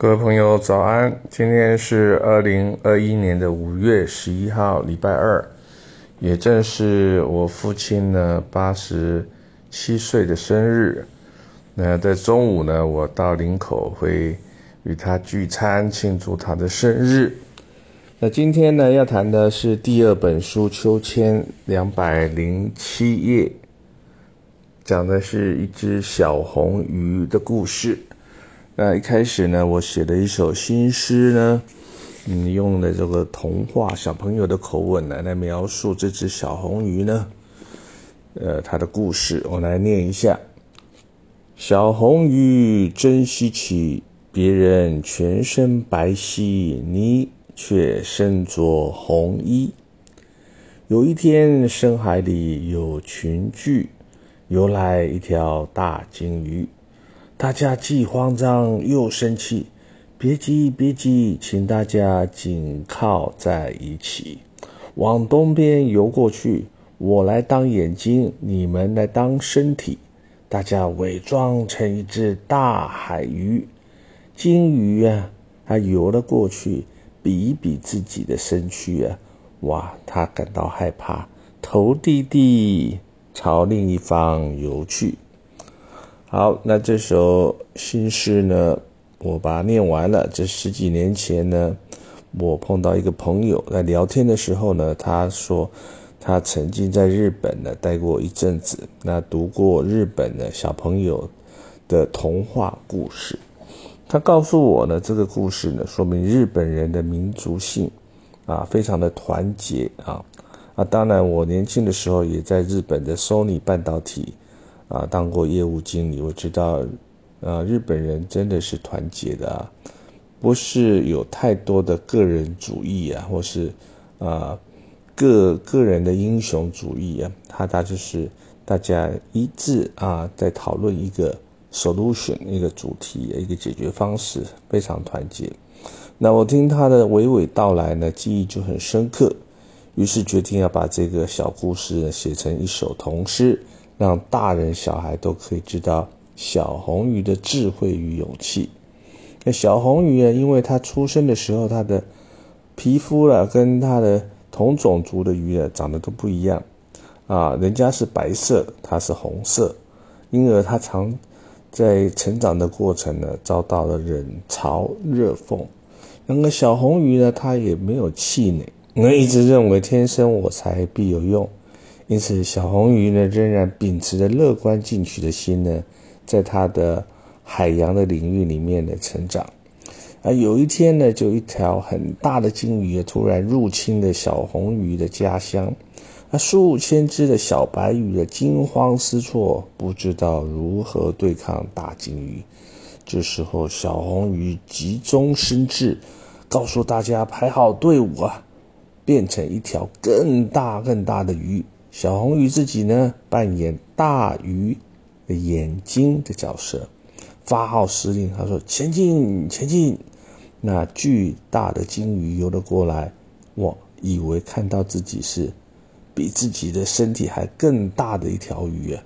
各位朋友，早安！今天是二零二一年的五月十一号，礼拜二，也正是我父亲呢八十七岁的生日。那在中午呢，我到林口会与他聚餐，庆祝他的生日。那今天呢，要谈的是第二本书《秋千》两百零七页，讲的是一只小红鱼的故事。那一开始呢，我写了一首新诗呢，嗯，用的这个童话小朋友的口吻来，来描述这只小红鱼呢，呃，它的故事。我来念一下：小红鱼真稀奇，别人全身白皙，你却身着红衣。有一天，深海里有群聚，游来一条大金鱼。大家既慌张又生气，别急别急，请大家紧靠在一起，往东边游过去。我来当眼睛，你们来当身体，大家伪装成一只大海鱼。金鱼啊，它游了过去，比一比自己的身躯啊，哇，它感到害怕，头低低，朝另一方游去。好，那这首新诗呢，我把它念完了。这十几年前呢，我碰到一个朋友在聊天的时候呢，他说他曾经在日本呢待过一阵子，那读过日本的小朋友的童话故事。他告诉我呢，这个故事呢，说明日本人的民族性啊，非常的团结啊啊。当然，我年轻的时候也在日本的 Sony 半导体。啊，当过业务经理，我知道，呃，日本人真的是团结的啊，不是有太多的个人主义啊，或是啊个个人的英雄主义啊，他他就是大家一致啊，在讨论一个 solution 一个主题一个解决方式，非常团结。那我听他的娓娓道来呢，记忆就很深刻，于是决定要把这个小故事写成一首童诗。让大人小孩都可以知道小红鱼的智慧与勇气。那小红鱼呢？因为它出生的时候，它的皮肤了跟它的同种族的鱼呢长得都不一样啊，人家是白色，它是红色，因而它常在成长的过程呢遭到了冷嘲热讽。那个小红鱼呢，它也没有气馁，我一直认为天生我材必有用。因此，小红鱼呢仍然秉持着乐观进取的心呢，在它的海洋的领域里面的成长。啊，有一天呢，就一条很大的鲸鱼突然入侵了小红鱼的家乡，啊，数千只的小白鱼的惊慌失措，不知道如何对抗大鲸鱼。这时候，小红鱼急中生智，告诉大家排好队伍啊，变成一条更大更大的鱼。小红鱼自己呢，扮演大鱼的眼睛的角色，发号施令。他说：“前进，前进！”那巨大的鲸鱼游了过来，我以为看到自己是比自己的身体还更大的一条鱼啊！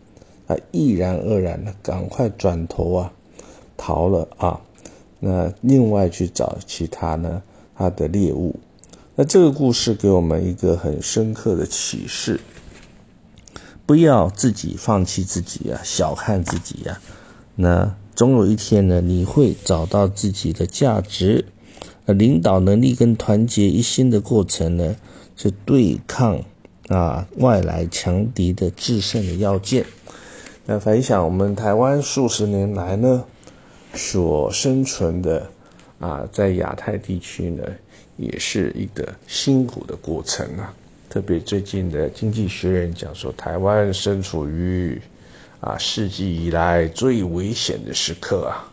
他毅然而然的赶快转头啊，逃了啊！那另外去找其他呢，他的猎物。那这个故事给我们一个很深刻的启示。不要自己放弃自己啊，小看自己呀。那总有一天呢，你会找到自己的价值。呃，领导能力跟团结一心的过程呢，是对抗啊外来强敌的制胜的要件。那分享我们台湾数十年来呢，所生存的啊，在亚太地区呢，也是一个辛苦的过程啊。特别最近的《经济学人》讲说，台湾身处于啊世纪以来最危险的时刻啊。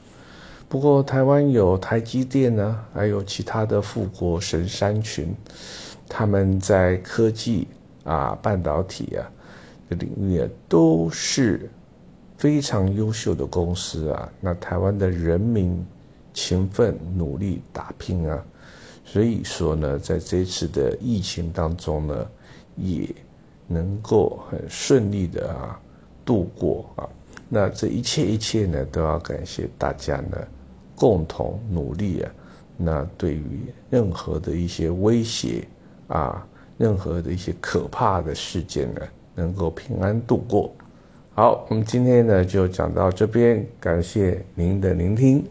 不过，台湾有台积电呢，还有其他的富国神山群，他们在科技啊、半导体啊的领域啊，都是非常优秀的公司啊。那台湾的人民勤奋努力打拼啊。所以说呢，在这次的疫情当中呢，也能够很顺利的啊度过啊。那这一切一切呢，都要感谢大家呢共同努力啊，那对于任何的一些威胁啊，任何的一些可怕的事件呢，能够平安度过。好，我们今天呢就讲到这边，感谢您的聆听。